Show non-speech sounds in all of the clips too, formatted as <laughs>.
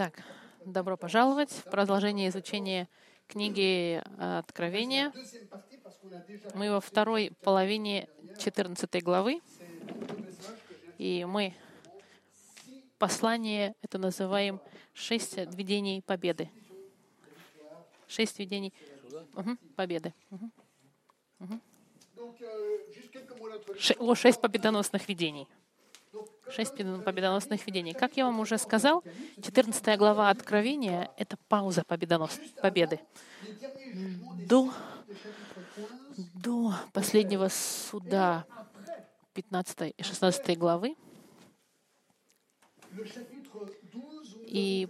Итак, добро пожаловать в продолжение изучения книги Откровения. Мы во второй половине 14 главы, и мы послание это называем «Шесть видений победы». Шесть видений угу, победы. Угу. Угу. О, шесть победоносных видений. Шесть победоносных видений. Как я вам уже сказал, 14 глава Откровения — это пауза победонос... победы. До, до последнего суда 15 и 16 главы и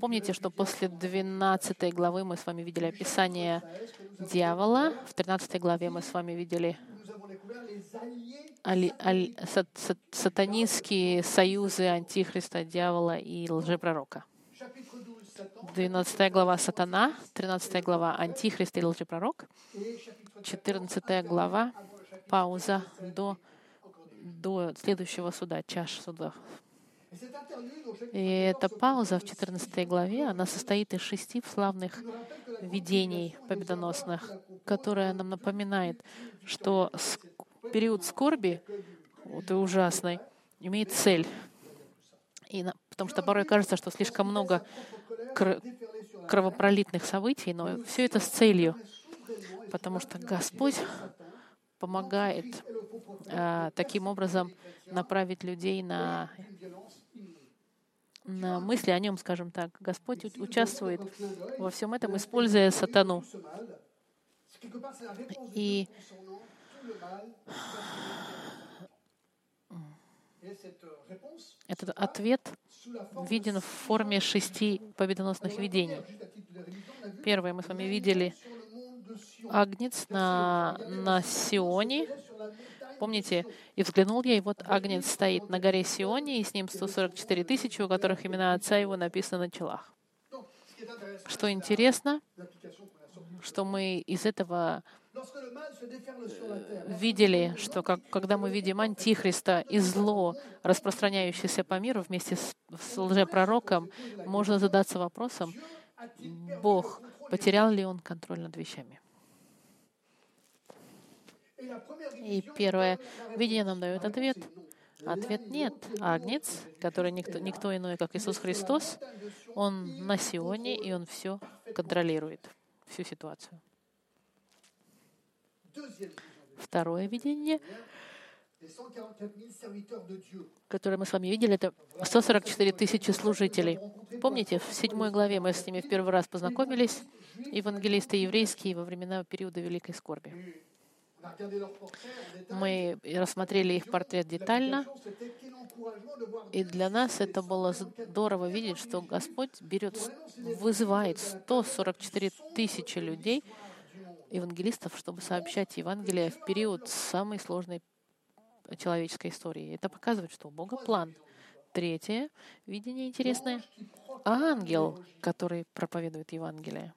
помните, что после 12 главы мы с вами видели описание дьявола, в 13 главе мы с вами видели али, али, сат, сат, сатанинские союзы антихриста, дьявола и лжепророка. 12 глава Сатана, 13 глава Антихрист и лжепророк, 14 глава пауза до, до следующего суда, чаш суда. И эта пауза в 14 главе, она состоит из шести славных видений победоносных, которая нам напоминает, что период скорби, вот и ужасный, имеет цель. И потому что порой кажется, что слишком много кр- кровопролитных событий, но все это с целью. Потому что Господь помогает а, таким образом направить людей на, на мысли о нем, скажем так. Господь участвует во всем этом, используя сатану. И этот ответ виден в форме шести победоносных видений. Первое мы с вами видели агнец на, на Сионе. Помните, и взглянул я, и вот агнец стоит на горе Сионе, и с ним 144 тысячи, у которых имена отца его написаны на челах. Что интересно, что мы из этого видели, что как, когда мы видим Антихриста и зло, распространяющееся по миру вместе с, с лжепророком, можно задаться вопросом, Бог, потерял ли он контроль над вещами? И первое видение нам дает ответ. Ответ нет. Агнец, который никто, никто иной, как Иисус Христос, он на Сионе, и он все контролирует, всю ситуацию. Второе видение, которое мы с вами видели, это 144 тысячи служителей. Помните, в седьмой главе мы с ними в первый раз познакомились, евангелисты еврейские во времена периода Великой Скорби. Мы рассмотрели их портрет детально, и для нас это было здорово видеть, что Господь берет, вызывает 144 тысячи людей, евангелистов, чтобы сообщать Евангелие в период самой сложной человеческой истории. Это показывает, что у Бога план. Третье видение интересное. Ангел, который проповедует Евангелие.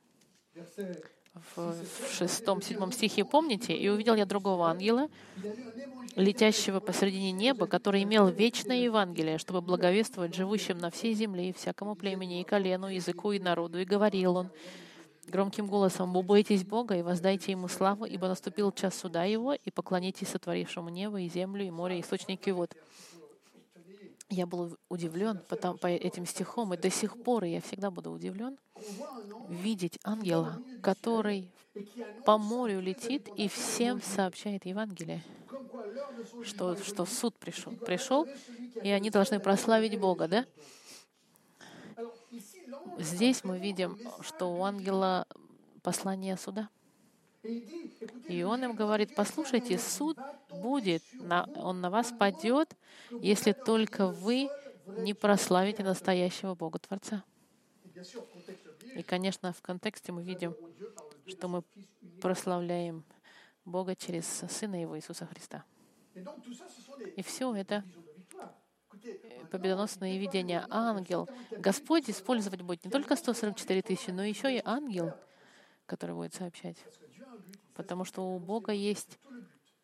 В шестом, седьмом стихе помните? «И увидел я другого ангела, летящего посредине неба, который имел вечное Евангелие, чтобы благовествовать живущим на всей земле и всякому племени, и колену, языку и народу. И говорил он, громким голосом «Убойтесь Бога и воздайте Ему славу, ибо наступил час суда Его, и поклонитесь сотворившему небо и землю, и море, и источники вод». Я был удивлен потом, по этим стихам, и до сих пор, я всегда буду удивлен, видеть ангела, который по морю летит и всем сообщает Евангелие, что, что суд пришел, пришел, и они должны прославить Бога, да? Здесь мы видим, что у ангела послание суда. И он им говорит, послушайте, суд будет, он на вас падет, если только вы не прославите настоящего Бога Творца. И, конечно, в контексте мы видим, что мы прославляем Бога через Сына Его Иисуса Христа. И все это победоносные видения. Ангел. Господь использовать будет не только 144 тысячи, но еще и ангел, который будет сообщать. Потому что у Бога есть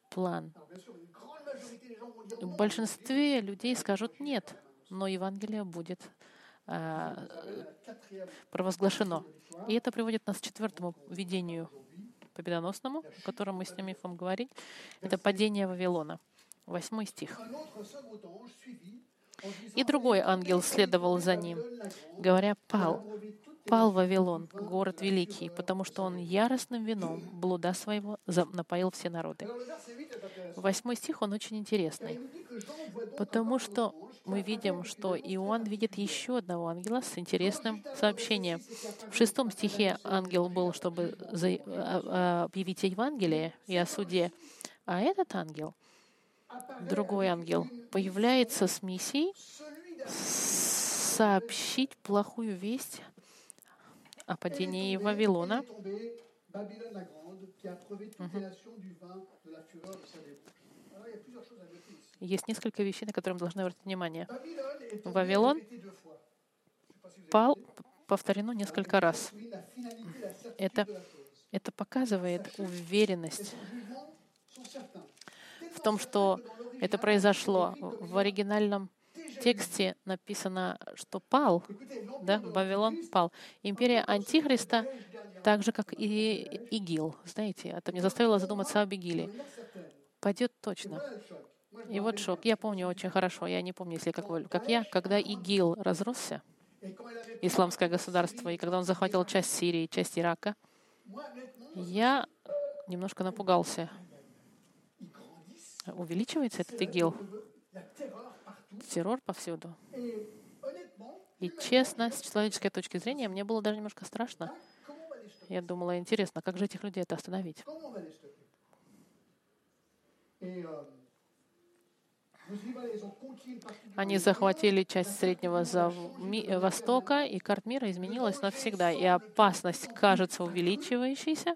план. В большинстве людей скажут «нет», но Евангелие будет а, провозглашено. И это приводит нас к четвертому видению победоносному, о котором мы с ними вам говорить. Это падение Вавилона. Восьмой стих. И другой ангел следовал за ним, говоря, «Пал, пал Вавилон, город великий, потому что он яростным вином блуда своего напоил все народы». Восьмой стих, он очень интересный, потому что мы видим, что Иоанн видит еще одного ангела с интересным сообщением. В шестом стихе ангел был, чтобы а, а, объявить Евангелие и о суде, а этот ангел — другой ангел появляется с миссией сообщить плохую весть о падении Вавилона. Есть несколько вещей, на которые мы должны обратить внимание. Вавилон пал, повторено несколько раз. Это, это показывает уверенность том, что это произошло. В оригинальном тексте написано, что пал, да, Вавилон пал. Империя Антихриста, так же, как и ИГИЛ. Знаете, это мне заставило задуматься об ИГИЛе. Пойдет точно. И вот шок. Я помню очень хорошо, я не помню, если как, как я, когда ИГИЛ разросся, исламское государство, и когда он захватил часть Сирии, часть Ирака, я немножко напугался увеличивается этот ИГИЛ. Террор повсюду. И честно, с человеческой точки зрения, мне было даже немножко страшно. Я думала, интересно, как же этих людей это остановить? Они захватили часть Среднего Востока, и карт мира изменилась навсегда. И опасность кажется увеличивающейся.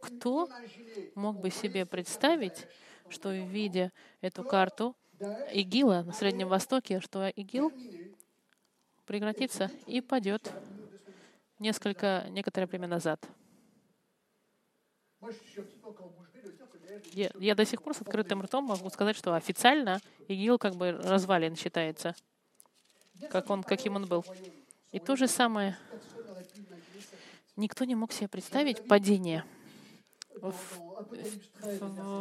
Кто мог бы себе представить, что видя эту карту ИГИЛа на Среднем Востоке, что ИГИЛ прекратится и падет несколько, некоторое время назад. Я, я до сих пор с открытым ртом могу сказать, что официально ИГИЛ как бы развален считается, как он, каким он был. И то же самое, никто не мог себе представить падение в,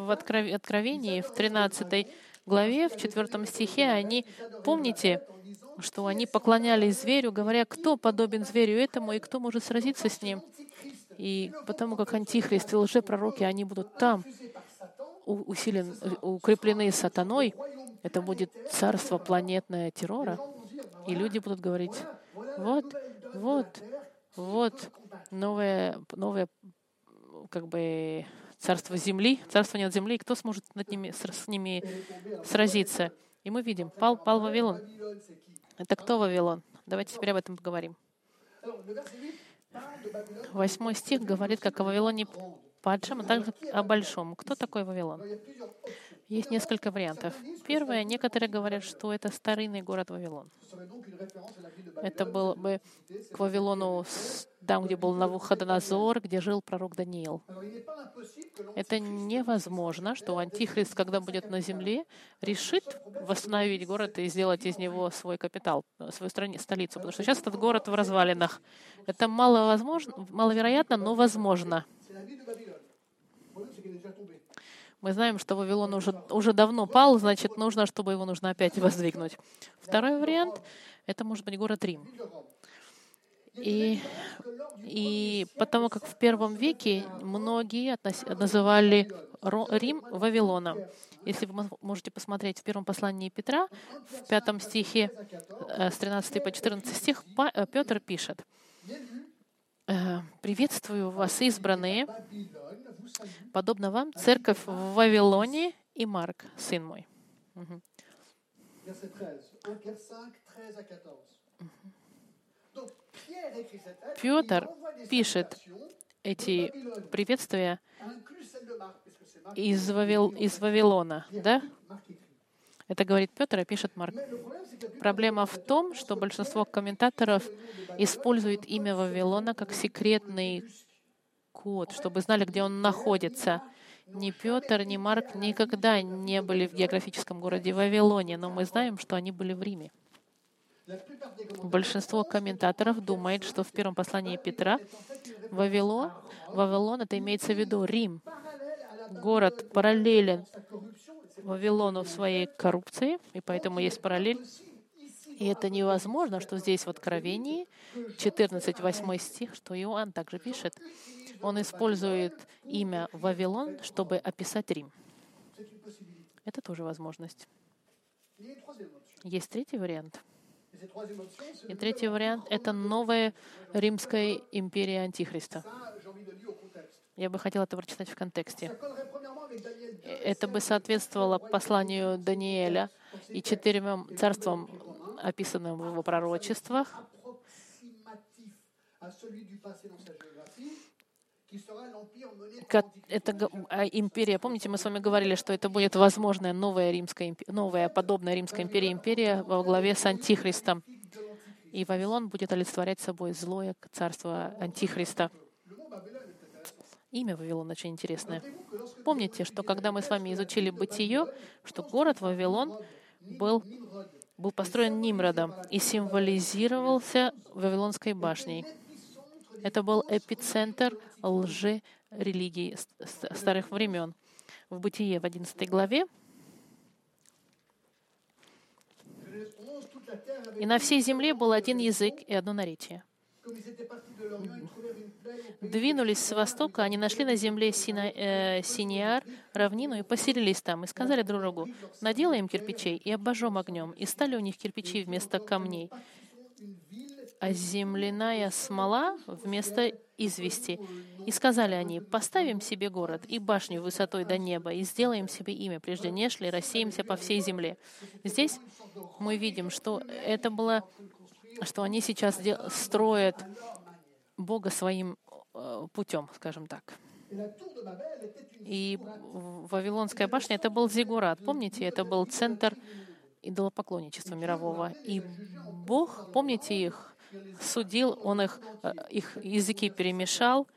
в Откровении, в 13 главе, в 4 стихе, они, помните, что они поклонялись зверю, говоря, кто подобен зверю этому и кто может сразиться с ним. И потому как антихрист и лжепророки, они будут там усилен, укреплены сатаной, это будет царство планетное террора, и люди будут говорить, вот, вот, вот новое, новое как бы царство земли, царство нет земли, и кто сможет над ними, с, с ними сразиться? И мы видим, пал, пал Вавилон. Это кто Вавилон? Давайте теперь об этом поговорим. Восьмой стих говорит, как о Вавилоне падшем, а также о большом. Кто такой Вавилон? Есть несколько вариантов. Первое, некоторые говорят, что это старинный город Вавилон. Это был бы к Вавилону там, где был Навуходонозор, где жил пророк Даниил. Это невозможно, что Антихрист, когда будет на земле, решит восстановить город и сделать из него свой капитал, свою страни, столицу. Потому что сейчас этот город в развалинах. Это маловозможно, маловероятно, но возможно. Мы знаем, что Вавилон уже, уже давно пал, значит, нужно, чтобы его нужно опять воздвигнуть. Второй вариант — это может быть город Рим. И, и потому как в первом веке многие называли Рим Вавилоном. Если вы можете посмотреть в первом послании Петра, в пятом стихе, э, с 13 по 14 стих, э, Петр пишет, «Э, «Приветствую вас, избранные, подобно вам, церковь в Вавилоне и Марк, сын мой». Угу. Петр пишет эти приветствия из, Вавил, из Вавилона, да? Это говорит Петр, а пишет Марк. Проблема в том, что большинство комментаторов используют имя Вавилона как секретный код, чтобы знали, где он находится. Ни Петр, ни Марк никогда не были в географическом городе Вавилоне, но мы знаем, что они были в Риме. Большинство комментаторов думает, что в первом послании Петра Вавилон, Вавилон это имеется в виду Рим, город параллелен Вавилону в своей коррупции, и поэтому есть параллель. И это невозможно, что здесь в Откровении 14, 8 стих, что Иоанн также пишет, он использует имя Вавилон, чтобы описать Рим. Это тоже возможность. Есть третий вариант. И третий вариант — это новая Римская империя Антихриста. Я бы хотела это прочитать в контексте. Это бы соответствовало посланию Даниэля и четырем царствам, описанным в его пророчествах. Это а, империя, помните, мы с вами говорили, что это будет возможная новая римская новая подобная римская империя, империя во главе с Антихристом. И Вавилон будет олицетворять собой злое царство Антихриста. Имя Вавилон очень интересное. Помните, что когда мы с вами изучили бытие, что город Вавилон был, был построен Нимродом и символизировался Вавилонской башней. Это был эпицентр лжи религии старых времен. В Бытие в 11 главе «И на всей земле был один язык и одно наречие». Двинулись с востока, они нашли на земле Сина, э, Синиар, равнину, и поселились там, и сказали друг другу, наделаем кирпичей и обожжем огнем, и стали у них кирпичи вместо камней, земляная смола вместо извести. И сказали они, поставим себе город и башню высотой до неба, и сделаем себе имя, прежде нежели рассеемся по всей земле. Здесь мы видим, что это было, что они сейчас строят Бога своим э, путем, скажем так. И Вавилонская башня — это был Зигурат. Помните, это был центр идолопоклонничества мирового. И Бог, помните их, судил, он их, э, их языки перемешал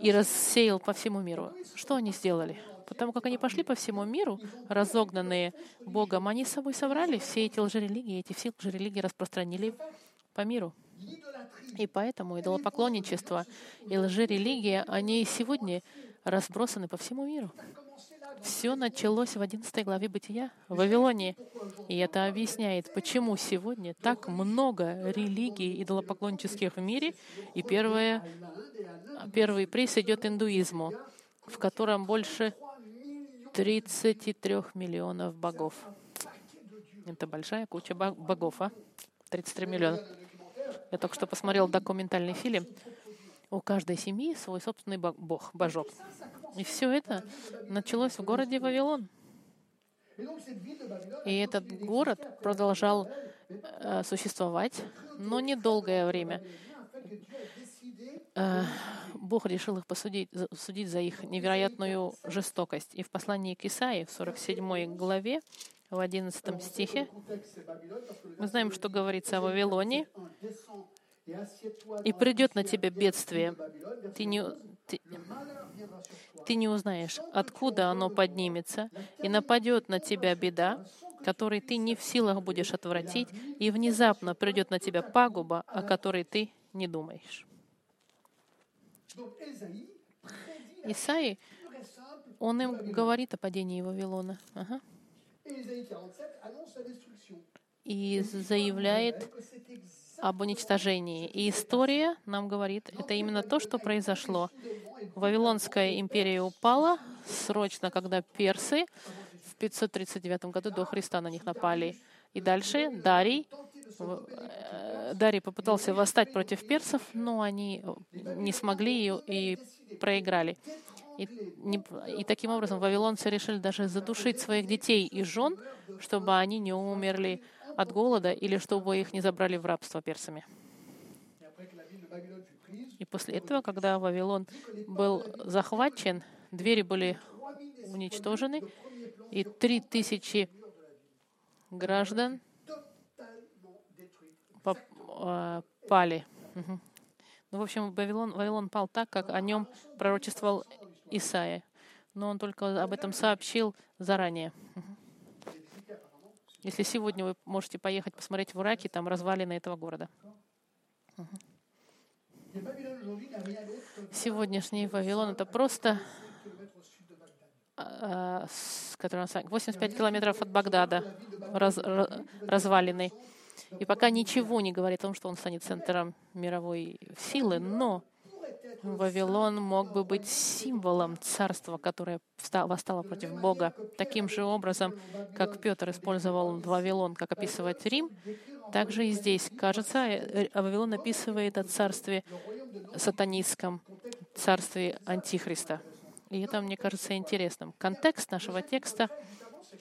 и рассеял по всему миру. Что они сделали? Потому как они пошли по всему миру, разогнанные Богом, они с собой собрали все эти лжерелигии, эти все лжерелигии распространили по миру. И поэтому идолопоклонничество и лжерелигия, они сегодня разбросаны по всему миру. Все началось в 11 главе Бытия в Вавилоне. И это объясняет, почему сегодня так много религий идолопоклоннических в мире. И первое, первый приз идет индуизму, в котором больше 33 миллионов богов. Это большая куча богов, а? 33 миллиона. Я только что посмотрел документальный фильм. У каждой семьи свой собственный бог, божок. И все это началось в городе Вавилон. И этот город продолжал э, существовать, но недолгое время. Э, Бог решил их посудить, судить за их невероятную жестокость. И в послании к Исаии, в 47 главе, в 11 стихе, мы знаем, что говорится о Вавилоне, и придет на тебя бедствие. Ты не, ты, ты не узнаешь, откуда оно поднимется, и нападет на тебя беда, которой ты не в силах будешь отвратить, и внезапно придет на тебя пагуба, о которой ты не думаешь. Исаи, он им говорит о падении Вавилона. Ага. И заявляет об уничтожении. И история нам говорит, это именно то, что произошло. Вавилонская империя упала срочно, когда персы в 539 году до Христа на них напали. И дальше Дарий, э, Дарий попытался восстать против персов, но они не смогли и, и проиграли. И, не, и таким образом вавилонцы решили даже задушить своих детей и жен, чтобы они не умерли от голода или чтобы их не забрали в рабство персами. И после этого, когда Вавилон был захвачен, двери были уничтожены, и три тысячи граждан а, пали. Ну, в общем, Вавилон, Вавилон пал так, как о нем пророчествовал Исаия. Но он только об этом сообщил заранее. Если сегодня вы можете поехать посмотреть в Ираке, там развалины этого города. Сегодняшний Вавилон — это просто а, который 85 километров от Багдада, раз, развалины. И пока ничего не говорит о том, что он станет центром мировой силы, но Вавилон мог бы быть символом царства, которое восстало против Бога. Таким же образом, как Петр использовал Вавилон, как описывать Рим, также и здесь, кажется, э, Вавилон описывает о царстве сатанистском, царстве Антихриста. И это, мне кажется, интересным. Контекст нашего текста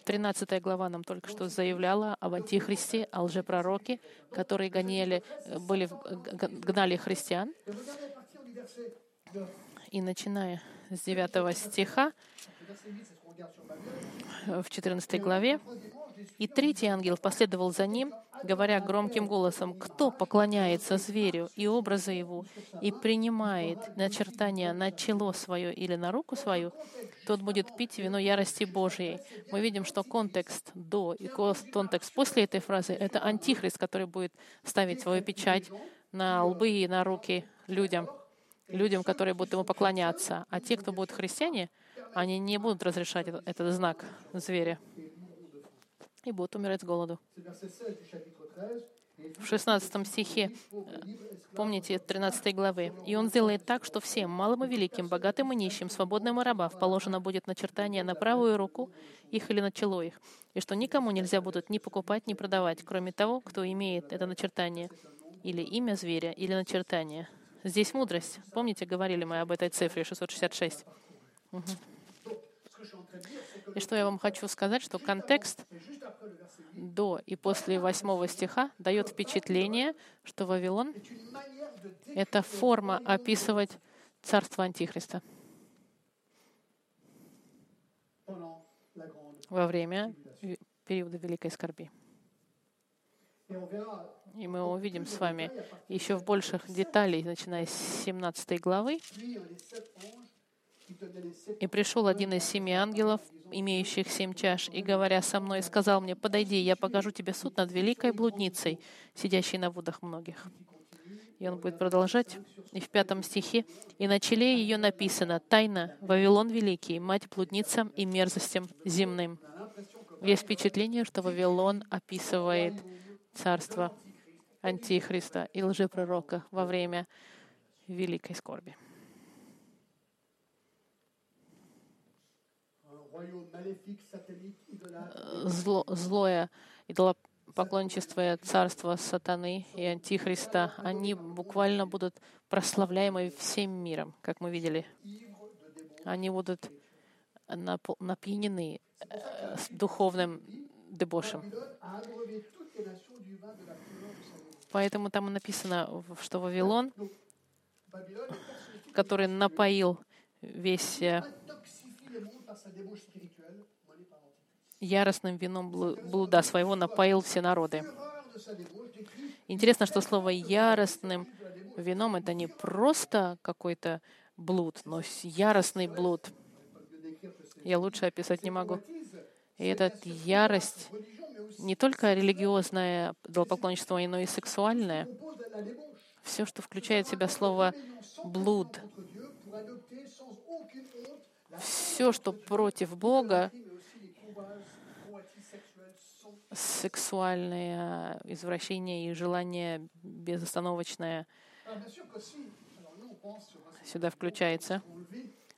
13 глава нам только что заявляла об антихристе, о лжепророке, которые гоняли, были, гнали христиан. И начиная с 9 стиха в 14 главе, «И третий ангел последовал за ним, говоря громким голосом, «Кто поклоняется зверю и образа его, и принимает начертание на чело свое или на руку свою, тот будет пить вино ярости Божией». Мы видим, что контекст до и контекст после этой фразы — это антихрист, который будет ставить свою печать на лбы и на руки людям, людям, которые будут ему поклоняться. А те, кто будут христиане, они не будут разрешать этот, знак зверя и будут умирать с голоду. В 16 стихе, помните, 13 главы. «И он сделает так, что всем, малым и великим, богатым и нищим, свободным и рабам, положено будет начертание на правую руку их или на чело их, и что никому нельзя будут ни покупать, ни продавать, кроме того, кто имеет это начертание, или имя зверя, или начертание». Здесь мудрость. Помните, говорили мы об этой цифре 666? Угу. И что я вам хочу сказать, что контекст до и после восьмого стиха дает впечатление, что Вавилон — это форма описывать царство Антихриста. во время периода Великой Скорби. И мы увидим с вами еще в больших деталей, начиная с 17 главы, и пришел один из семи ангелов, имеющих семь чаш, и, говоря со мной, сказал мне, «Подойди, я покажу тебе суд над великой блудницей, сидящей на водах многих». И он будет продолжать. И в пятом стихе, «И на челе ее написано, «Тайна, Вавилон Великий, мать блудницам и мерзостям земным». Есть впечатление, что Вавилон описывает царство Антихриста и лжепророка во время великой скорби. зло, злое идолопоклонничество царства сатаны и антихриста, они буквально будут прославляемы всем миром, как мы видели. Они будут напьянены э, духовным дебошем. Поэтому там написано, что Вавилон, который напоил весь э, яростным вином блуда своего напоил все народы. Интересно, что слово «яростным вином» — это не просто какой-то блуд, но яростный блуд. Я лучше описать не могу. И эта ярость не только религиозное идолопоклонничество, но и сексуальное. Все, что включает в себя слово «блуд», все, что против Бога, сексуальное извращение и желание безостановочное сюда включается.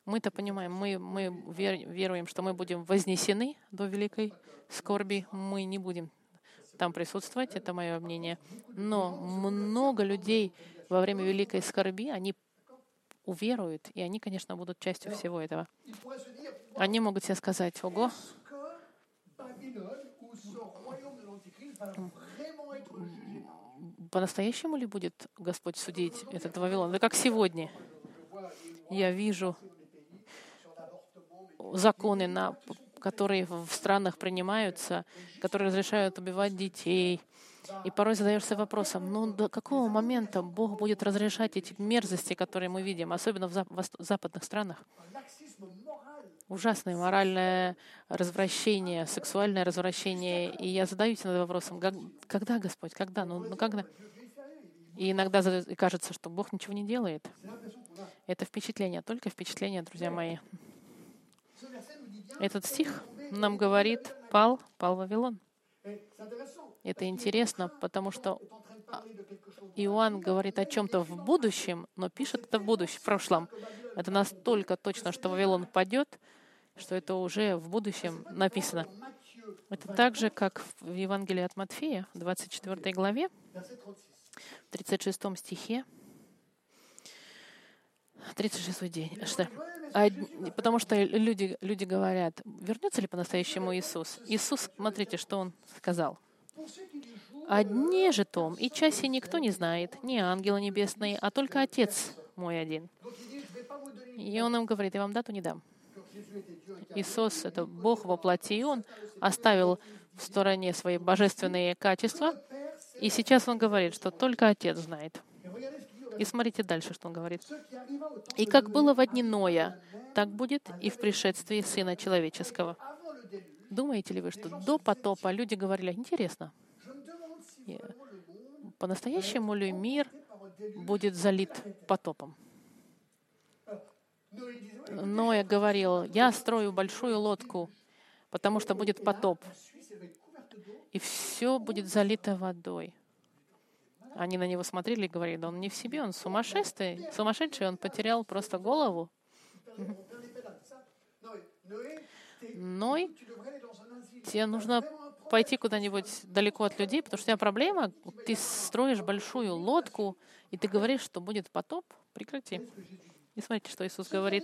Мы-то понимаем, мы, мы веруем, что мы будем вознесены до великой скорби, мы не будем там присутствовать, это мое мнение. Но много людей во время великой скорби, они уверуют, и они, конечно, будут частью всего этого. Они могут себе сказать, ого, по-настоящему ли будет Господь судить этот Вавилон? Да как сегодня. Я вижу законы, на, которые в странах принимаются, которые разрешают убивать детей, И порой задаешься вопросом, ну до какого момента Бог будет разрешать эти мерзости, которые мы видим, особенно в западных странах? Ужасное моральное развращение, сексуальное развращение. И я задаюсь над вопросом, когда, Господь, когда? Ну, ну когда? И иногда кажется, что Бог ничего не делает. Это впечатление, только впечатление, друзья мои. Этот стих нам говорит, пал, пал Вавилон. Это интересно, потому что Иоанн говорит о чем-то в будущем, но пишет это в будущем, в прошлом. Это настолько точно, что Вавилон падет, что это уже в будущем написано. Это так же, как в Евангелии от Матфея, 24 главе, в 36 стихе, 36 день. Что? Потому что люди, люди говорят, вернется ли по-настоящему Иисус? Иисус, смотрите, что Он сказал. «О дне же том и часе никто не знает, ни ангелы небесные, а только Отец мой один». И Он им говорит, я вам дату не дам. Иисус — это Бог во плоти, и Он оставил в стороне свои божественные качества, и сейчас Он говорит, что только Отец знает. И смотрите дальше, что он говорит. «И как было во дни Ноя, так будет и в пришествии Сына Человеческого». Думаете ли вы, что до потопа люди говорили, интересно, по-настоящему ли мир будет залит потопом? Ноя говорил, я строю большую лодку, потому что будет потоп, и все будет залито водой. Они на него смотрели и говорили, да он не в себе, он сумасшедший, сумасшедший, он потерял просто голову. Ной, тебе нужно пойти куда-нибудь далеко от людей, потому что у тебя проблема, ты строишь большую лодку, и ты говоришь, что будет потоп, прекрати. И смотрите, что Иисус говорит.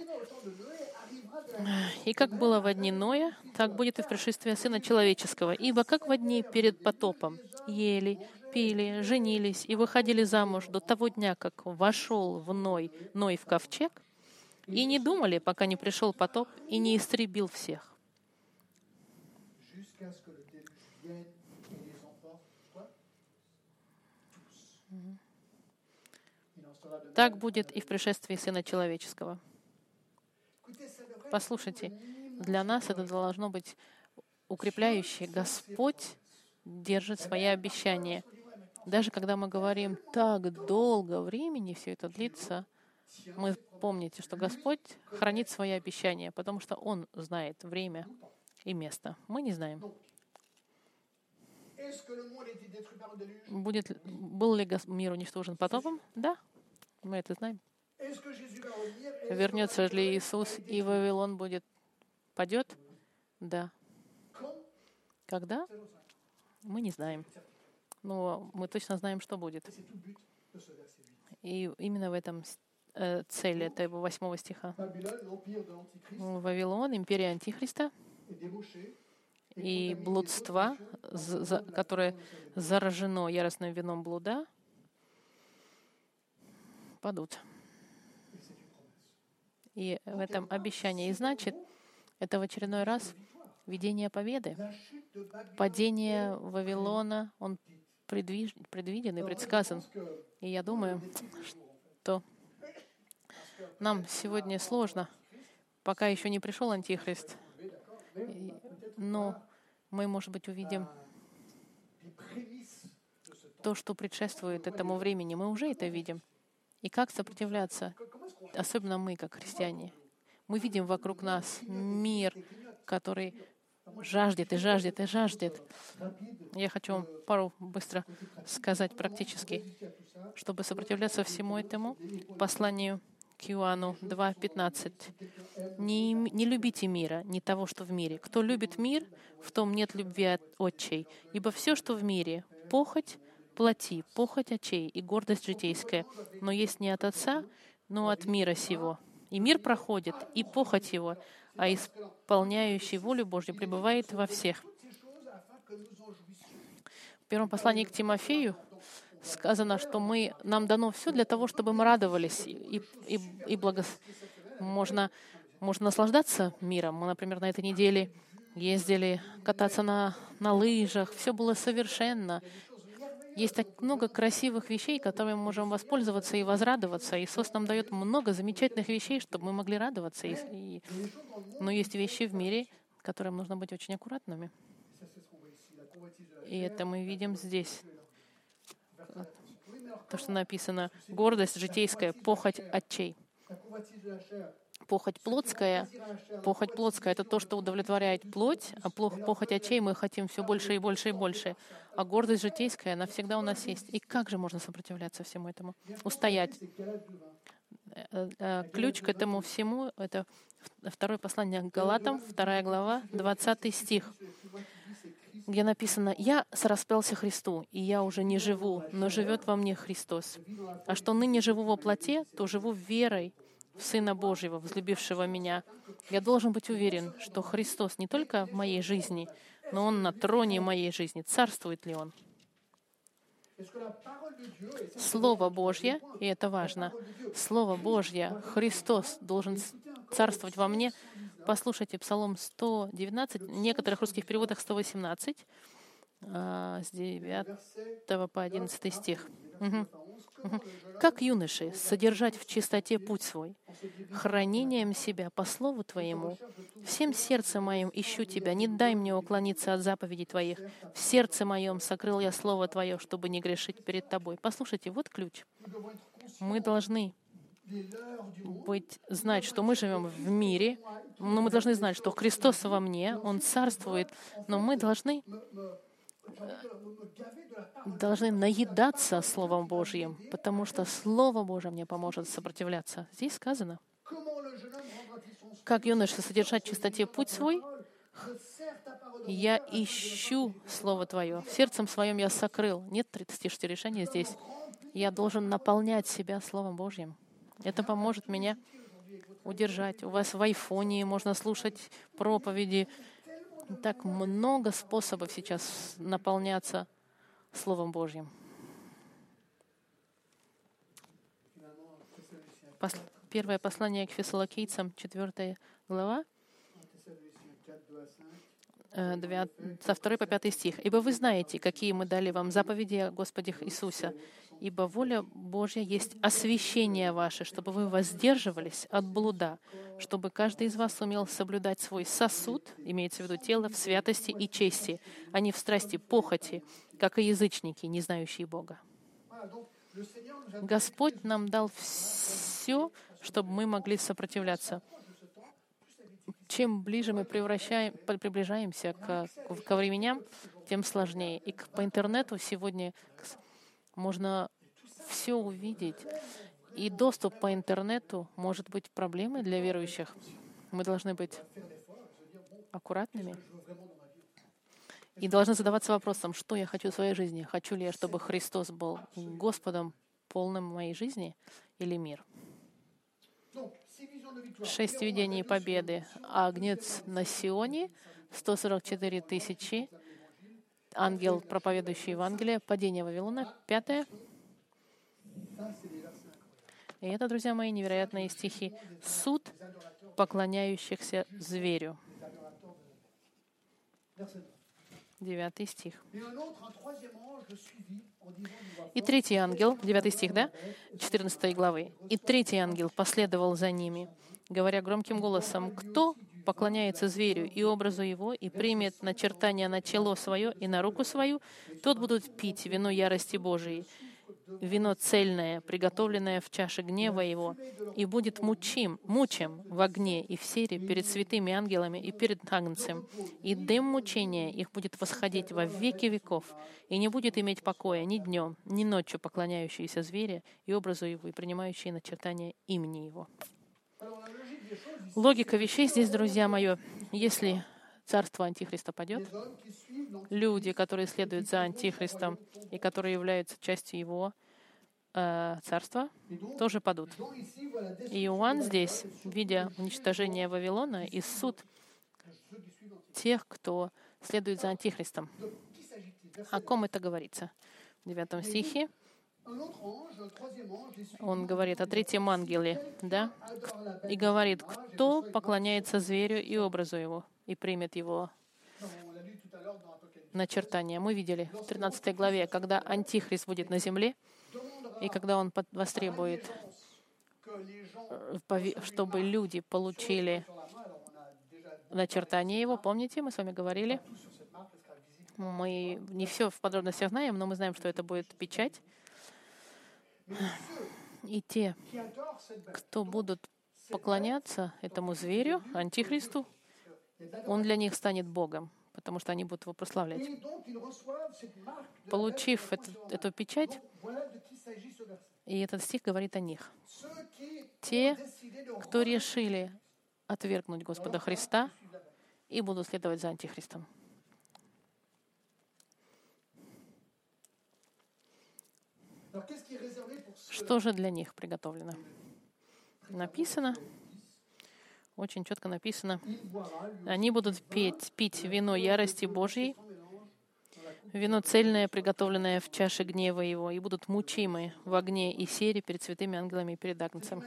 И как было в дни Ноя, так будет и в пришествии Сына Человеческого. Ибо как в дни перед потопом ели, пили, женились и выходили замуж до того дня, как вошел в Ной, Ной в ковчег, и не думали, пока не пришел потоп и не истребил всех. Так будет и в пришествии Сына Человеческого. Послушайте, для нас это должно быть укрепляющее. Господь держит свои обещания. Даже когда мы говорим так долго времени все это длится, мы помните, что Господь хранит свои обещания, потому что Он знает время и место. Мы не знаем. Будет, был ли мир уничтожен потопом? Да, мы это знаем. Вернется ли Иисус, и Вавилон будет падет? Да. Когда? Мы не знаем но мы точно знаем, что будет. И именно в этом э, цель этого восьмого стиха. Вавилон, империя Антихриста и блудства, которое заражено яростным вином блуда, падут. И в этом обещании. И значит, это в очередной раз видение победы. Падение Вавилона, он предвиден и предсказан. И я думаю, что нам сегодня сложно, пока еще не пришел Антихрист. Но мы, может быть, увидим то, что предшествует этому времени. Мы уже это видим. И как сопротивляться, особенно мы, как христиане. Мы видим вокруг нас мир, который жаждет и жаждет и жаждет. Я хочу вам пару быстро сказать практически, чтобы сопротивляться всему этому посланию к Иоанну 2.15. Не, не любите мира, не того, что в мире. Кто любит мир, в том нет любви от отчей. Ибо все, что в мире, похоть, плоти, похоть очей и гордость житейская, но есть не от Отца, но от мира сего. И мир проходит, и похоть его, а исполняющий волю Божью пребывает во всех. В первом послании к Тимофею сказано, что мы, нам дано все для того, чтобы мы радовались и, и, и благос... можно, можно наслаждаться миром. Мы, например, на этой неделе ездили кататься на, на лыжах, все было совершенно. Есть так много красивых вещей, которыми мы можем воспользоваться и возрадоваться. Иисус нам дает много замечательных вещей, чтобы мы могли радоваться. Но есть вещи в мире, которым нужно быть очень аккуратными. И это мы видим здесь. То, что написано, гордость житейская, похоть отчей. Похоть плотская, похоть плотская — это то, что удовлетворяет плоть, а похоть очей мы хотим все больше и больше и больше. А гордость житейская, она всегда у нас есть. И как же можно сопротивляться всему этому? Устоять. Э, э, ключ к этому всему — это второе послание к Галатам, вторая глава, 20 стих, где написано «Я сораспялся Христу, и я уже не живу, но живет во мне Христос. А что ныне живу во плоти, то живу верой Сына Божьего, возлюбившего меня, я должен быть уверен, что Христос не только в моей жизни, но Он на троне моей жизни. Царствует ли Он? Слово Божье, и это важно, Слово Божье, Христос должен царствовать во мне. Послушайте Псалом 119, в некоторых русских переводах 118, а, с 9 по 11 стих. Угу. Как юноши, содержать в чистоте путь свой, хранением себя по слову Твоему. Всем сердцем моим ищу Тебя, не дай мне уклониться от заповедей Твоих. В сердце моем сокрыл я Слово Твое, чтобы не грешить перед Тобой. Послушайте, вот ключ. Мы должны быть, знать, что мы живем в мире, но мы должны знать, что Христос во мне, Он царствует, но мы должны должны наедаться Словом Божьим, потому что Слово Божье мне поможет сопротивляться. Здесь сказано, как юноша содержать в чистоте путь свой, я ищу Слово Твое. В сердцем своем я сокрыл. Нет 36 решения здесь. Я должен наполнять себя Словом Божьим. Это поможет меня удержать. У вас в айфоне можно слушать проповеди, так много способов сейчас наполняться Словом Божьим. Первое послание к фессалокийцам, 4 глава, 9, э, со 2 по 5 стих. «Ибо вы знаете, какие мы дали вам заповеди о Господе Иисусе, ибо воля Божья есть освящение ваше, чтобы вы воздерживались от блуда, чтобы каждый из вас умел соблюдать свой сосуд, имеется в виду тело, в святости и чести, а не в страсти похоти, как и язычники, не знающие Бога. Господь нам дал все, чтобы мы могли сопротивляться. Чем ближе мы превращаем, приближаемся к, ко временам, тем сложнее. И по интернету сегодня можно все увидеть. И доступ по интернету может быть проблемой для верующих. Мы должны быть аккуратными и должны задаваться вопросом, что я хочу в своей жизни. Хочу ли я, чтобы Христос был Господом полным моей жизни или мир? Шесть видений победы. Агнец на Сионе, 144 тысячи ангел, проповедующий Евангелие, падение Вавилона, пятое. И это, друзья мои, невероятные стихи. Суд поклоняющихся зверю. Девятый стих. И третий ангел, девятый стих, да? 14 главы. И третий ангел последовал за ними, говоря громким голосом, «Кто поклоняется зверю и образу его, и примет начертание на чело свое и на руку свою, тот будут пить вино ярости Божией, вино цельное, приготовленное в чаше гнева его, и будет мучим, мучим в огне и в сере перед святыми ангелами и перед Агнцем. И дым мучения их будет восходить во веки веков, и не будет иметь покоя ни днем, ни ночью поклоняющиеся зверя и образу его, и принимающие начертание имени его. Логика вещей здесь, друзья мои, если царство Антихриста падет, люди, которые следуют за Антихристом и которые являются частью его э, царства, тоже падут. И Иоанн здесь, видя уничтожение Вавилона и суд тех, кто следует за Антихристом. О ком это говорится? В девятом стихе он говорит о третьем ангеле, да, и говорит, кто поклоняется зверю и образу его, и примет его. начертания. Мы видели в 13 главе, когда Антихрист будет на земле, и когда он востребует, чтобы люди получили начертание его. Помните, мы с вами говорили? Мы не все в подробностях знаем, но мы знаем, что это будет печать. И те, кто будут поклоняться этому зверю, антихристу, он для них станет Богом, потому что они будут его прославлять. Получив эту, эту печать, и этот стих говорит о них. Те, кто решили отвергнуть Господа Христа и будут следовать за Антихристом. Что же для них приготовлено? Написано, очень четко написано, они будут петь, пить вино ярости Божьей, вино цельное, приготовленное в чаше гнева Его, и будут мучимы в огне и сере перед святыми ангелами и перед Агнцем.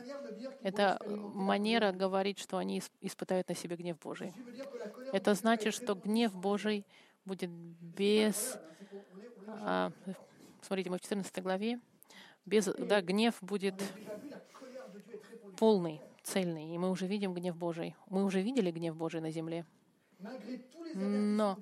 Это манера говорить, что они испытают на себе гнев Божий. Это значит, что гнев Божий будет без... А, смотрите, мы в 14 главе. Без, да, гнев будет полный, цельный. И мы уже видим гнев Божий. Мы уже видели гнев Божий на земле. Но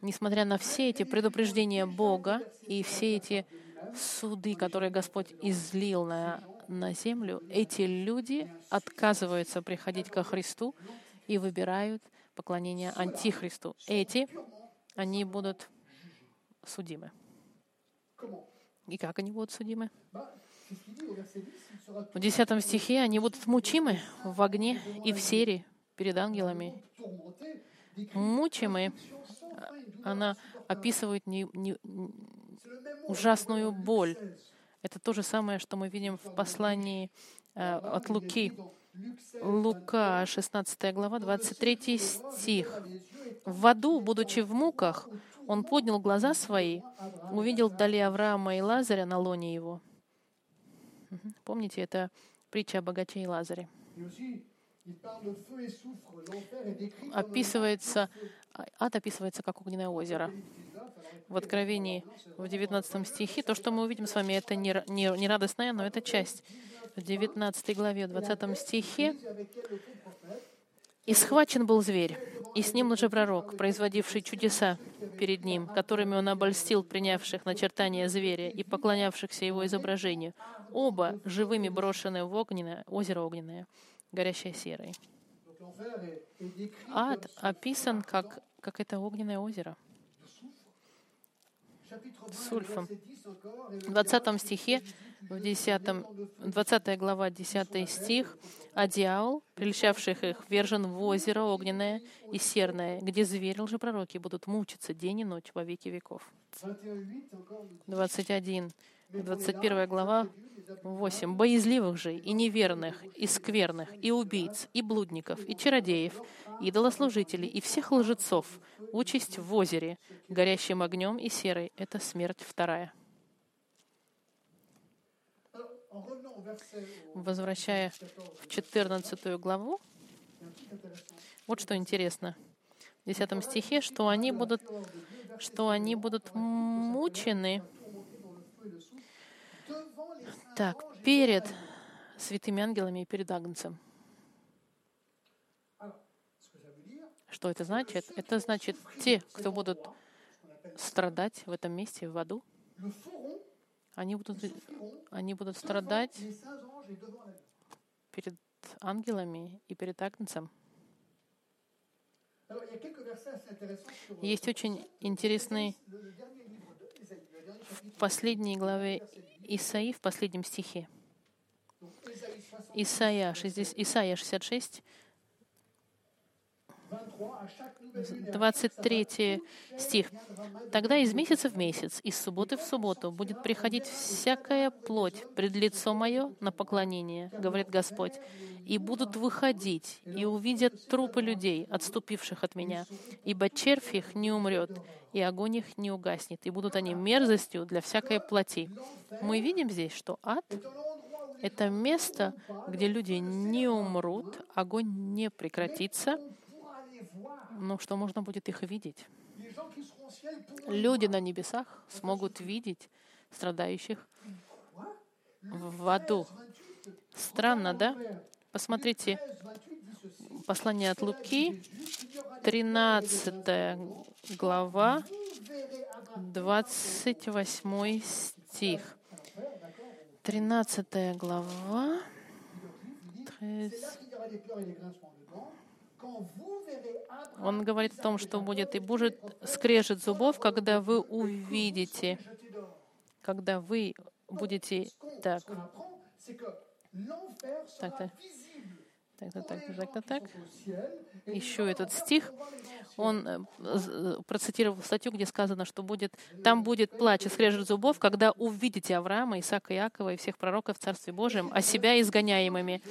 несмотря на все эти предупреждения Бога и все эти суды, которые Господь излил на, на землю, эти люди отказываются приходить ко Христу и выбирают поклонение Антихристу. Эти, они будут судимы. И как они будут судимы? В десятом стихе они будут мучимы в огне и в сере перед ангелами. Мучимы она описывает не, не, ужасную боль. Это то же самое, что мы видим в послании э, от Луки. Лука, 16 глава, 23 стих. «В аду, будучи в муках, он поднял глаза свои, увидел вдали Авраама и Лазаря на лоне его». Помните, это притча о богаче и Лазаре. Описывается Ад описывается как огненное озеро. В Откровении, в 19 стихе, то, что мы увидим с вами, это не, не, не радостная, но это часть. В 19 главе, в 20 стихе, «И схвачен был зверь, и с ним лжепророк, производивший чудеса перед ним, которыми он обольстил принявших начертания зверя и поклонявшихся его изображению, оба живыми брошены в огненное, озеро огненное, горящее серой». Ад описан как, как это огненное озеро сульфом. В 20 стихе, в 10, 20 глава, 10 стих, «А дьявол, прельщавших их, вержен в озеро огненное и серное, где звери лжепророки будут мучиться день и ночь во веки веков». 21, 21 глава, 8. «Боязливых же и неверных, и скверных, и убийц, и блудников, и чародеев, и идолослужителей, и всех лжецов, участь в озере, горящим огнем и серой» — это смерть вторая. Возвращая в 14 главу, вот что интересно. В 10 стихе, что они будут, что они будут мучены так, перед святыми ангелами и перед Агнцем. Что это значит? Это значит, те, кто будут страдать в этом месте, в аду, они будут, они будут страдать перед ангелами и перед Агнцем. Есть очень интересный в последней главе Исаи в последнем стихе. Исаия, 60, Исаия 66, 23 стих. «Тогда из месяца в месяц, из субботы в субботу будет приходить всякая плоть пред лицо мое на поклонение, говорит Господь, и будут выходить, и увидят трупы людей, отступивших от меня, ибо червь их не умрет, и огонь их не угаснет, и будут они мерзостью для всякой плоти». Мы видим здесь, что ад — это место, где люди не умрут, огонь не прекратится, но что можно будет их видеть. люди на небесах смогут видеть страдающих в аду. Странно, да? Посмотрите, послание от Луки, 13 глава, 28 стих. 13 глава. Он говорит о том, что будет и будет скрежет зубов, когда вы увидите, когда вы будете так. Так, так. Так, так, так, так, так, так. Еще этот стих, он э, э, процитировал статью, где сказано, что будет, там будет плач и скрежет зубов, когда увидите Авраама, Исаака, Иакова и всех пророков в Царстве Божьем, а себя изгоняемыми.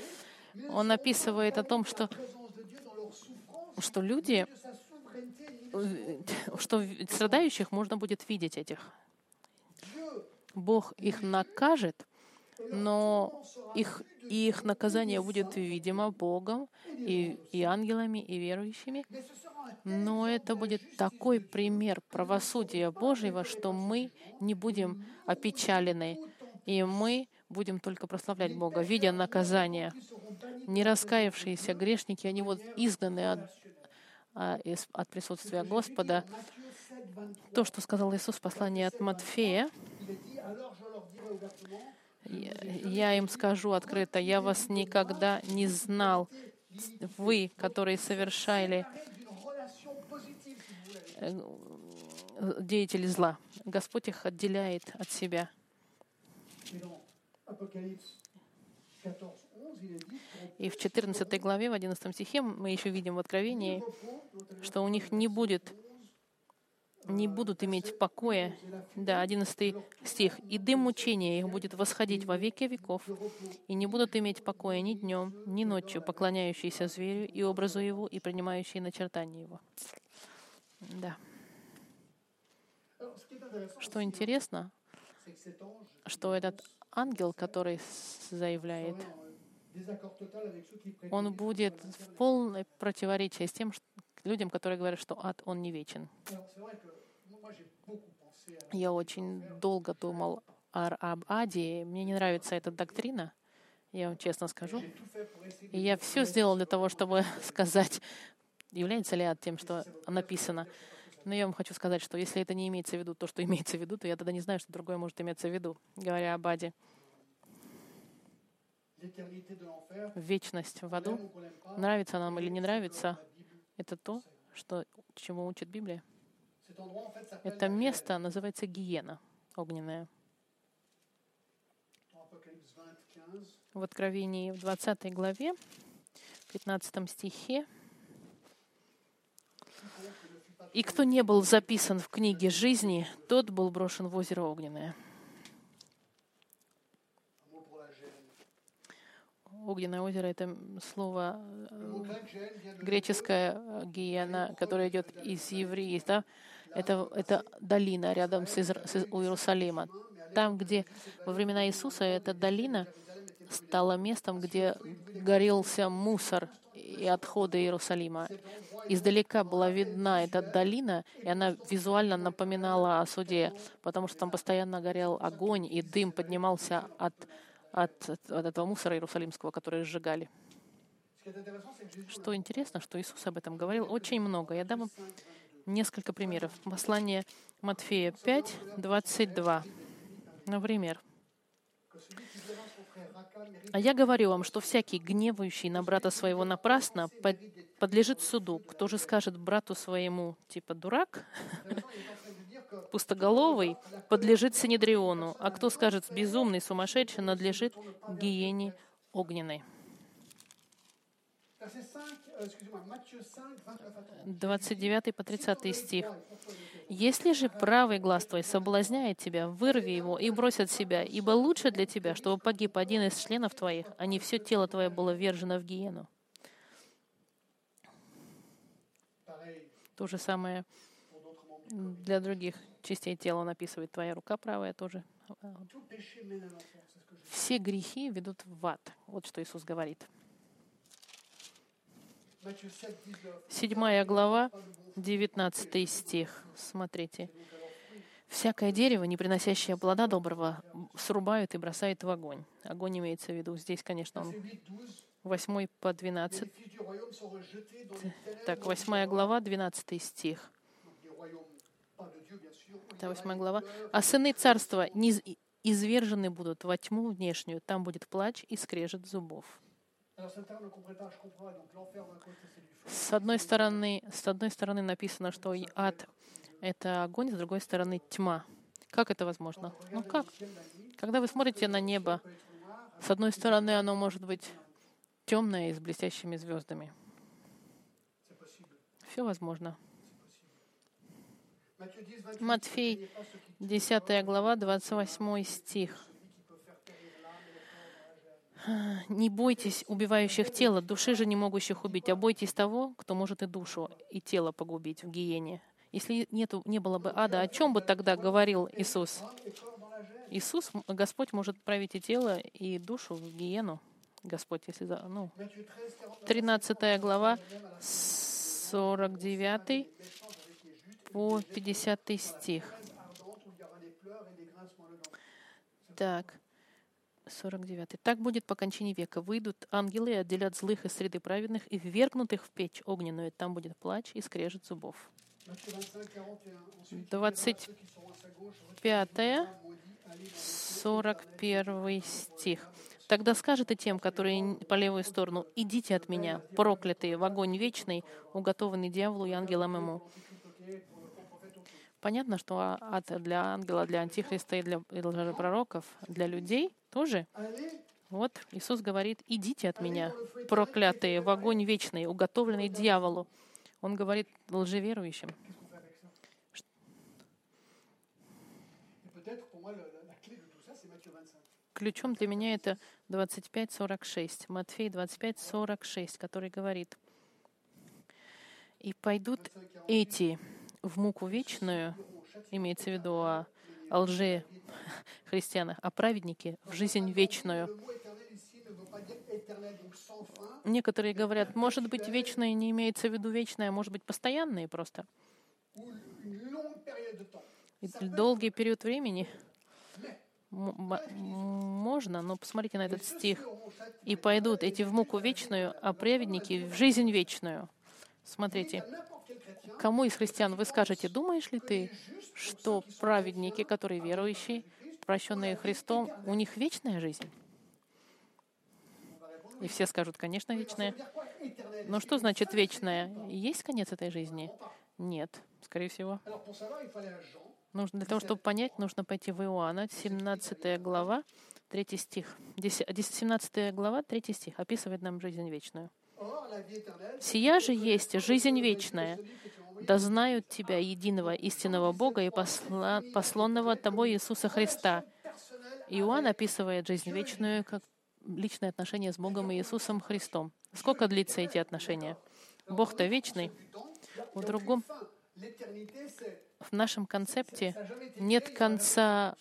Он описывает о том, что, что люди, э, что страдающих можно будет видеть этих. Бог их накажет, но их, их наказание будет видимо Богом и, и ангелами, и верующими. Но это будет такой пример правосудия Божьего, что мы не будем опечалены, и мы будем только прославлять Бога, видя наказание. Не раскаявшиеся грешники, они вот изгнаны от, от присутствия Господа. То, что сказал Иисус в послании от Матфея, я им скажу открыто, я вас никогда не знал. Вы, которые совершали э, деятели зла. Господь их отделяет от себя. И в 14 главе, в 11 стихе мы еще видим в Откровении, что у них не будет не будут иметь покоя. Да, 11 стих. «И дым мучения их будет восходить во веки веков, и не будут иметь покоя ни днем, ни ночью, поклоняющиеся зверю и образу его, и принимающие начертания его». Да. Что интересно, что этот ангел, который заявляет, он будет в полной противоречии с тем, людям, которые говорят, что ад, он не вечен. Я очень долго думал об аде. Мне не нравится эта доктрина, я вам честно скажу. И я все сделал для того, чтобы <laughs> сказать, является ли ад тем, что написано. Но я вам хочу сказать, что если это не имеется в виду то, что имеется в виду, то я тогда не знаю, что другое может иметься в виду, говоря об аде. Вечность в аду, нравится нам или не нравится, это то, что, чему учит Библия. Это место называется гиена огненная. В Откровении в 20 главе, 15 стихе, «И кто не был записан в книге жизни, тот был брошен в озеро огненное». Огненное озеро — это слово э, греческое э, гиена, которое идет из евреев, да? Это, это долина рядом с, Изра... с Иерусалима. Там, где во времена Иисуса эта долина стала местом, где горелся мусор и отходы Иерусалима. Издалека была видна эта долина, и она визуально напоминала о суде, потому что там постоянно горел огонь, и дым поднимался от от, от этого мусора иерусалимского, который сжигали. Что интересно, что Иисус об этом говорил очень много. Я дам вам несколько примеров. Послание Матфея 5, 22. Например. «А я говорю вам, что всякий, гневающий на брата своего напрасно, подлежит суду. Кто же скажет брату своему, типа, дурак, пустоголовый подлежит Синедриону, а кто скажет безумный, сумасшедший, надлежит гиене огненной. 29 по 30 стих. «Если же правый глаз твой соблазняет тебя, вырви его и брось от себя, ибо лучше для тебя, чтобы погиб один из членов твоих, а не все тело твое было вержено в гиену». То же самое для других частей тела он описывает твоя рука правая тоже. Все грехи ведут в ад. Вот что Иисус говорит. Седьмая глава, 19 стих. Смотрите. Всякое дерево, не приносящее плода доброго, срубают и бросают в огонь. Огонь имеется в виду. Здесь, конечно, он 8 по 12. Так, 8 глава, 12 стих. Это 8 глава. «А сыны царства извержены будут во тьму внешнюю, там будет плач и скрежет зубов». С одной стороны, с одной стороны написано, что ад — это огонь, с другой стороны — тьма. Как это возможно? Ну как? Когда вы смотрите на небо, с одной стороны оно может быть темное и с блестящими звездами. Все возможно. Матфей, 10 глава, 28 стих. «Не бойтесь убивающих тело, души же не могущих убить, а бойтесь того, кто может и душу, и тело погубить в гиене». Если нету, не было бы ада, о чем бы тогда говорил Иисус? Иисус, Господь, может править и тело, и душу в гиену. Господь, если... За, ну, 13 глава, 49 по 50 стих. Так, 49. «Так будет по кончине века. Выйдут ангелы и отделят злых из среды праведных и ввергнут их в печь огненную. Там будет плач и скрежет зубов». 25, 41 стих. Тогда скажет и тем, которые по левую сторону, «Идите от меня, проклятые, в огонь вечный, уготованный дьяволу и ангелам ему». Понятно, что ад для ангела, для антихриста и для, для пророков, для людей тоже. Вот Иисус говорит, идите от меня, проклятые, в огонь вечный, уготовленный дьяволу. Он говорит лжеверующим. Ключом для меня это 25.46, Матфей 25.46, который говорит, «И пойдут эти в муку вечную, имеется в виду о, о лже а праведники в жизнь вечную». Некоторые говорят, может быть, вечное не имеется в виду вечное, а может быть, постоянное просто. Долгий период времени можно, но посмотрите на этот стих. «И пойдут эти в муку вечную, а праведники в жизнь вечную». Смотрите, кому из христиан вы скажете, думаешь ли ты, что праведники, которые верующие, прощенные Христом, у них вечная жизнь? И все скажут, конечно, вечная. Но что значит вечная? Есть конец этой жизни? Нет, скорее всего. Нужно, для того, чтобы понять, нужно пойти в Иоанна, 17 глава, 3 стих. 17 глава, 3 стих описывает нам жизнь вечную. «Сия же есть жизнь вечная, да знают Тебя, единого истинного Бога и посла, посланного Тобой Иисуса Христа». Иоанн описывает жизнь вечную как личное отношение с Богом и Иисусом Христом. Сколько длится эти отношения? Бог-то вечный. В другом в нашем концепте нет конца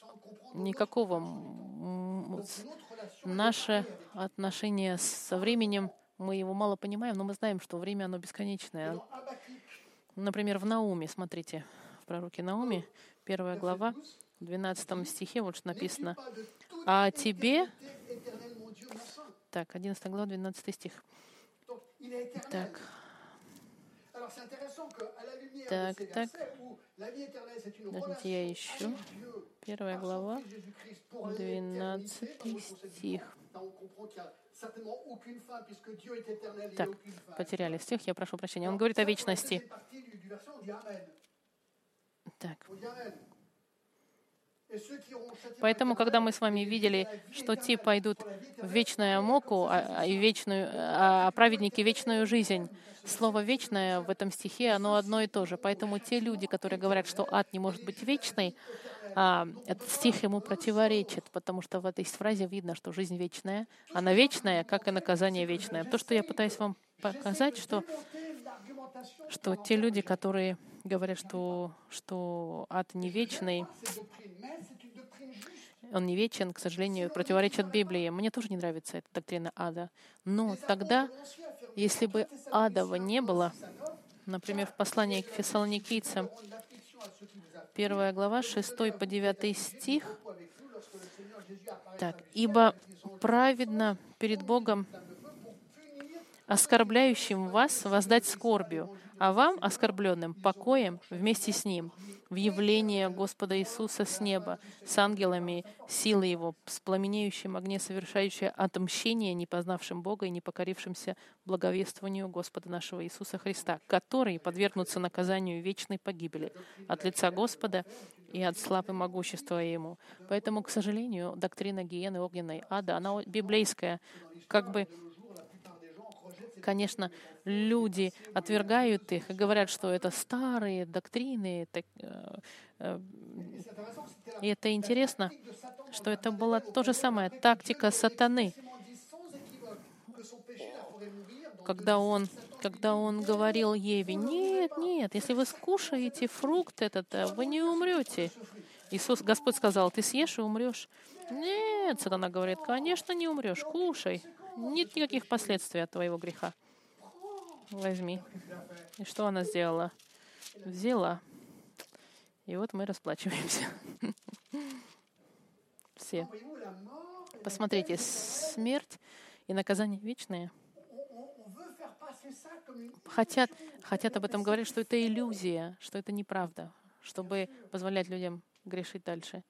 никакого. Наше отношение со временем, мы его мало понимаем, но мы знаем, что время, оно бесконечное. Например, в Науме, смотрите, в пророке Науме, первая глава, в 12 стихе вот что написано. «А тебе...» Так, 11 глава, 12 стих. Так, так, так. Подождите, я ищу. Первая глава, 12 стих. Так, потеряли стих, я прошу прощения. Он говорит о вечности. Так. Поэтому, когда мы с вами видели, что те пойдут в вечную муку, а, а, и вечную, а праведники — вечную жизнь, слово «вечное» в этом стихе, оно одно и то же. Поэтому те люди, которые говорят, что ад не может быть вечной, а, этот стих ему противоречит, потому что в этой фразе видно, что жизнь вечная, она вечная, как и наказание вечное. То, что я пытаюсь вам показать, что, что те люди, которые говорят, что, что ад не вечный, он не вечен, к сожалению, противоречит Библии. Мне тоже не нравится эта доктрина ада. Но тогда Если бы адова не было, например, в послании к фессалоникийцам, первая глава, 6 по 9 стих, так, «Ибо праведно перед Богом оскорбляющим вас воздать скорбью, а вам, оскорбленным, покоем вместе с Ним, в явление Господа Иисуса с неба, с ангелами, силы Его, с пламенеющим огне, совершающее отмщение непознавшим Бога и не покорившимся благовествованию Господа нашего Иисуса Христа, которые подвергнутся наказанию вечной погибели от лица Господа и от славы могущества Ему. Поэтому, к сожалению, доктрина гиены огненной ада, она библейская, как бы Конечно, люди отвергают их и говорят, что это старые доктрины. Так, э, э, и это интересно, что это была то же самое тактика сатаны, когда он, когда он говорил Еве, нет, нет, если вы скушаете фрукт этот, э, вы не умрете. Иисус, Господь сказал, ты съешь и умрешь. Нет, сатана говорит, конечно, не умрешь, кушай. Нет никаких последствий от твоего греха. Возьми. И что она сделала? Взяла. И вот мы расплачиваемся. Все. Посмотрите, смерть и наказание вечное. Хотят, хотят об этом говорить, что это иллюзия, что это неправда, чтобы позволять людям грешить дальше.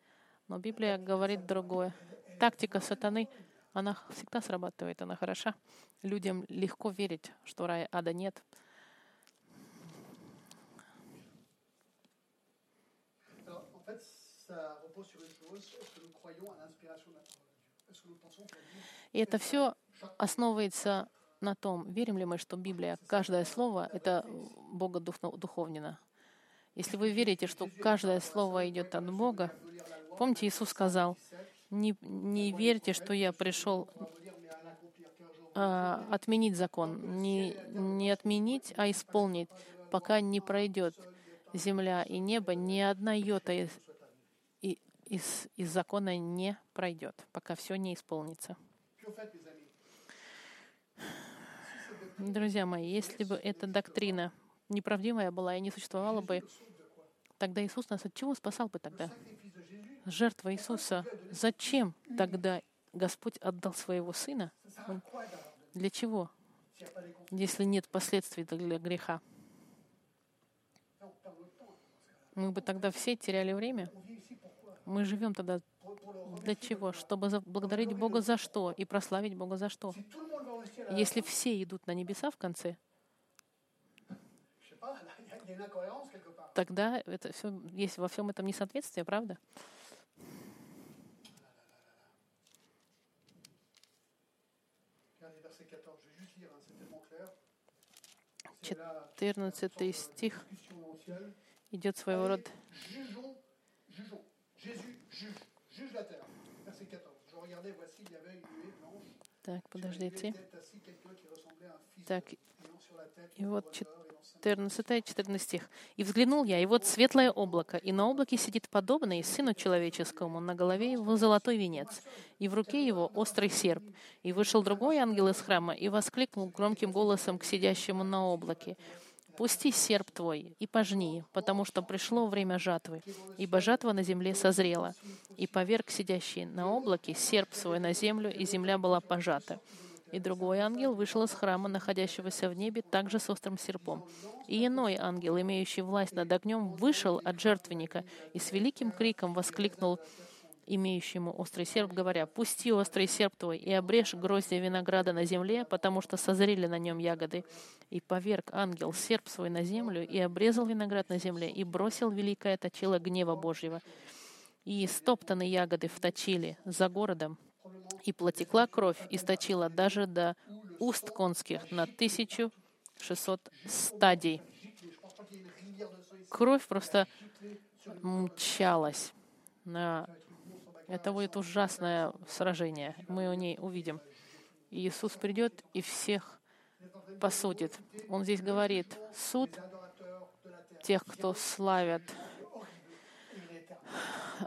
Но Библия говорит другое. Тактика сатаны — она всегда срабатывает, она хороша. Людям легко верить, что рая ада нет. И это все основывается на том, верим ли мы, что Библия, каждое слово — это Бога духовнено. Если вы верите, что каждое слово идет от Бога, помните, Иисус сказал, не, не верьте, что я пришел а, отменить закон. Не, не отменить, а исполнить, пока не пройдет земля и небо, ни одна йота из, из, из закона не пройдет, пока все не исполнится. Друзья мои, если бы эта доктрина неправдивая была и не существовала бы, тогда Иисус нас от чего спасал бы тогда? Жертва Иисуса, зачем тогда Господь отдал своего Сына? Для чего? Если нет последствий для греха. Мы бы тогда все теряли время. Мы живем тогда для чего? Чтобы благодарить Бога за что и прославить Бога за что? Если все идут на небеса в конце, тогда это все, есть во всем этом несоответствие, правда? 14 стих идет своего рода. Так, подождите. Так, и вот 14-14 стих. «И взглянул я, и вот светлое облако, и на облаке сидит подобный Сыну Человеческому, на голове его золотой венец, и в руке его острый серп. И вышел другой ангел из храма и воскликнул громким голосом к сидящему на облаке, «Пусти серп твой и пожни, потому что пришло время жатвы, ибо жатва на земле созрела. И поверг сидящий на облаке серп свой на землю, и земля была пожата. И другой ангел вышел из храма, находящегося в небе, также с острым серпом. И иной ангел, имеющий власть над огнем, вышел от жертвенника и с великим криком воскликнул имеющему острый серп, говоря, «Пусти острый серп твой и обрежь гроздья винограда на земле, потому что созрели на нем ягоды». И поверг ангел серп свой на землю и обрезал виноград на земле и бросил великое точило гнева Божьего. И стоптаны ягоды вточили за городом, и платекла кровь, источила даже до уст конских на 1600 стадий. Кровь просто мчалась. Это будет ужасное сражение. Мы у ней увидим. Иисус придет и всех посудит. Он здесь говорит, суд тех, кто славят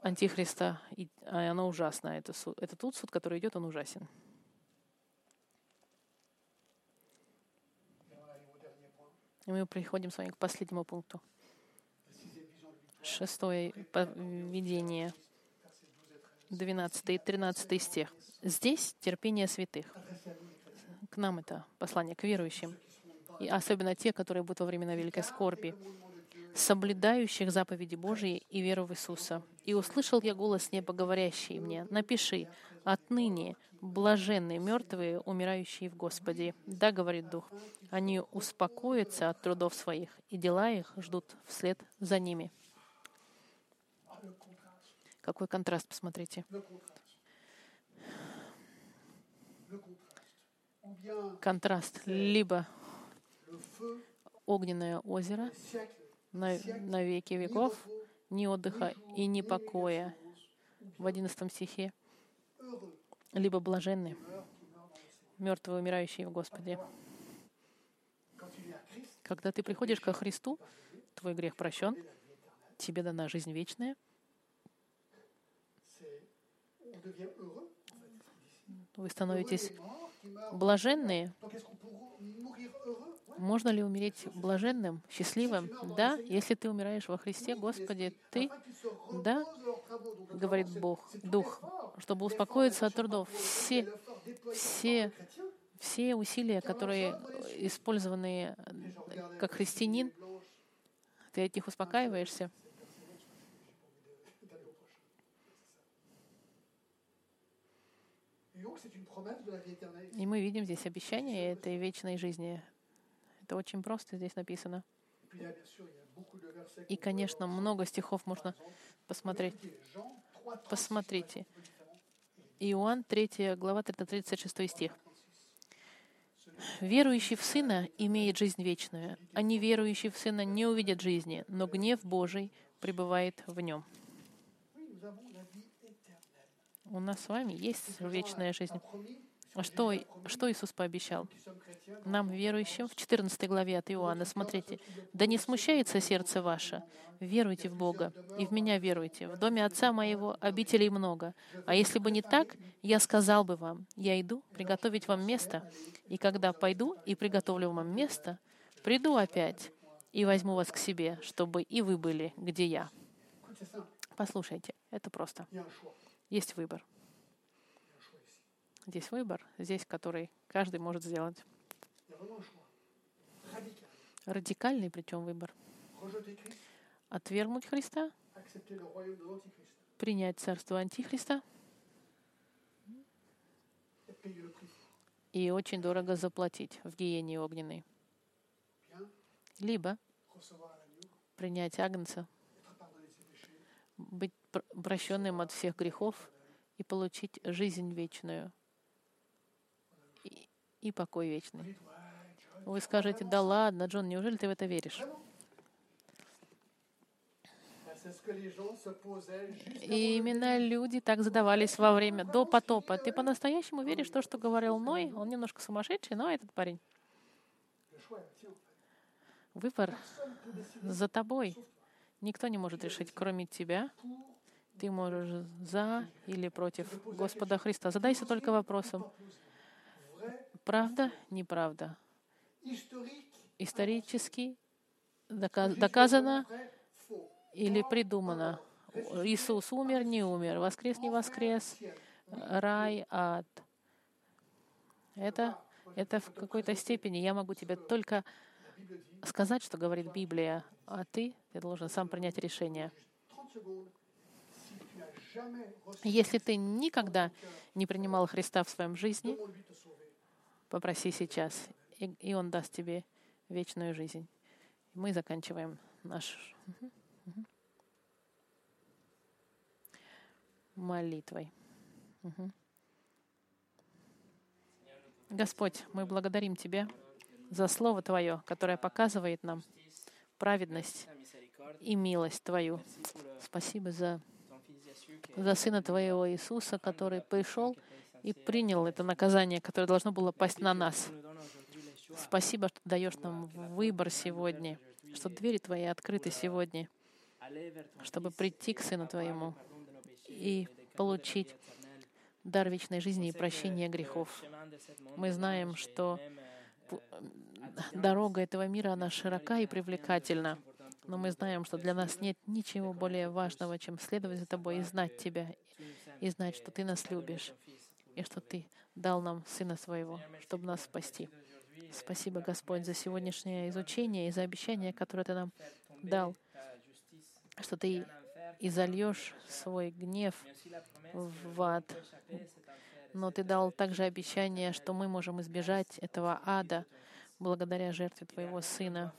Антихриста, и оно ужасно. Это, суд, это тот суд, который идет, он ужасен. И мы приходим с вами к последнему пункту. Шестое видение, 12 и 13 стих. Здесь терпение святых. К нам это послание, к верующим. И особенно те, которые будут во времена великой скорби соблюдающих заповеди Божьи и веру в Иисуса. И услышал я голос неба, говорящий мне, «Напиши, отныне блаженные мертвые, умирающие в Господе». Да, говорит Дух, они успокоятся от трудов своих, и дела их ждут вслед за ними. Какой контраст, посмотрите. Контраст. Либо огненное озеро, на, на веки веков, ни отдыха и ни покоя. В одиннадцатом стихе. Либо блаженны, мертвые, умирающие в Господе. Когда ты приходишь ко Христу, твой грех прощен, тебе дана жизнь вечная. Вы становитесь блаженные, можно ли умереть блаженным, счастливым? Да, если ты умираешь во Христе, Господи, ты, да, говорит Бог, Дух, чтобы успокоиться от трудов. Все, все, все усилия, которые использованы как христианин, ты от них успокаиваешься. И мы видим здесь обещание этой вечной жизни. Это очень просто здесь написано. И, конечно, много стихов можно посмотреть. Посмотрите. Иоанн 3 глава 36 стих. «Верующий в Сына имеет жизнь вечную, а неверующий в Сына не увидит жизни, но гнев Божий пребывает в нем». У нас с вами есть вечная жизнь. А что, что Иисус пообещал? Нам, верующим, в 14 главе от Иоанна, смотрите, «Да не смущается сердце ваше, веруйте в Бога, и в Меня веруйте. В доме Отца Моего обителей много. А если бы не так, я сказал бы вам, я иду приготовить вам место, и когда пойду и приготовлю вам место, приду опять и возьму вас к себе, чтобы и вы были, где я». Послушайте, это просто. Есть выбор. Здесь выбор, здесь, который каждый может сделать. Радикальный причем выбор. Отвергнуть Христа, принять царство Антихриста и очень дорого заплатить в гиене огненной. Либо принять Агнца, быть прощенным от всех грехов и получить жизнь вечную — и покой вечный. Вы скажете, да ладно, Джон, неужели ты в это веришь? И именно люди так задавались во время до потопа. Ты по-настоящему веришь в то, что говорил Ной? Он немножко сумасшедший, но этот парень. Выбор за тобой. Никто не может решить, кроме тебя. Ты можешь за или против Господа Христа. Задайся только вопросом, Правда, неправда. Исторически доказано или придумано. Иисус умер, не умер, воскрес, не воскрес, рай, ад. Это, это в какой-то степени я могу тебе только сказать, что говорит Библия, а ты, ты должен сам принять решение. Если ты никогда не принимал Христа в своем жизни, Попроси сейчас, и, и Он даст тебе вечную жизнь. Мы заканчиваем наш молитвой. Господь, мы благодарим Тебя за Слово Твое, которое показывает нам праведность и милость Твою. Спасибо за, за Сына Твоего Иисуса, который пришел и принял это наказание, которое должно было пасть на нас. Спасибо, что даешь нам выбор сегодня, что двери Твои открыты сегодня, чтобы прийти к Сыну Твоему и получить дар вечной жизни и прощения грехов. Мы знаем, что дорога этого мира, она широка и привлекательна. Но мы знаем, что для нас нет ничего более важного, чем следовать за Тобой и знать Тебя, и знать, что Ты нас любишь, и что Ты дал нам Сына Своего, чтобы нас спасти. Спасибо, Господь, за сегодняшнее изучение и за обещание, которое Ты нам дал, что Ты изольешь свой гнев в ад. Но Ты дал также обещание, что мы можем избежать этого ада благодаря жертве Твоего Сына.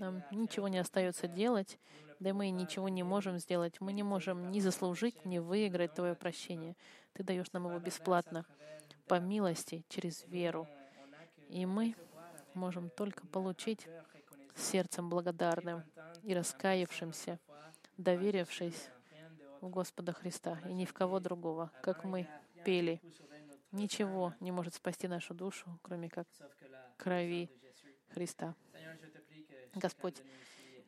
Нам ничего не остается делать, да мы ничего не можем сделать. Мы не можем ни заслужить, ни выиграть Твое прощение. Ты даешь нам его бесплатно, по милости, через веру. И мы можем только получить сердцем благодарным и раскаявшимся, доверившись в Господа Христа и ни в кого другого, как мы пели. Ничего не может спасти нашу душу, кроме как крови Христа. Господь,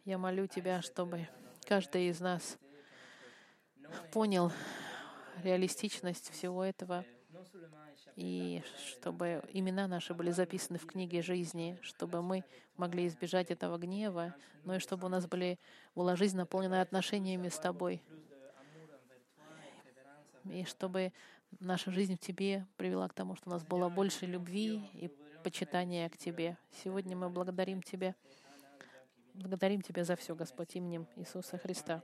я молю Тебя, чтобы каждый из нас понял реалистичность всего этого, и чтобы имена наши были записаны в книге жизни, чтобы мы могли избежать этого гнева, но и чтобы у нас были, была жизнь, наполненная отношениями с Тобой, и чтобы наша жизнь в Тебе привела к тому, что у нас было больше любви и почитания к Тебе. Сегодня мы благодарим Тебя Благодарим Тебя за все, Господь, именем Иисуса Христа.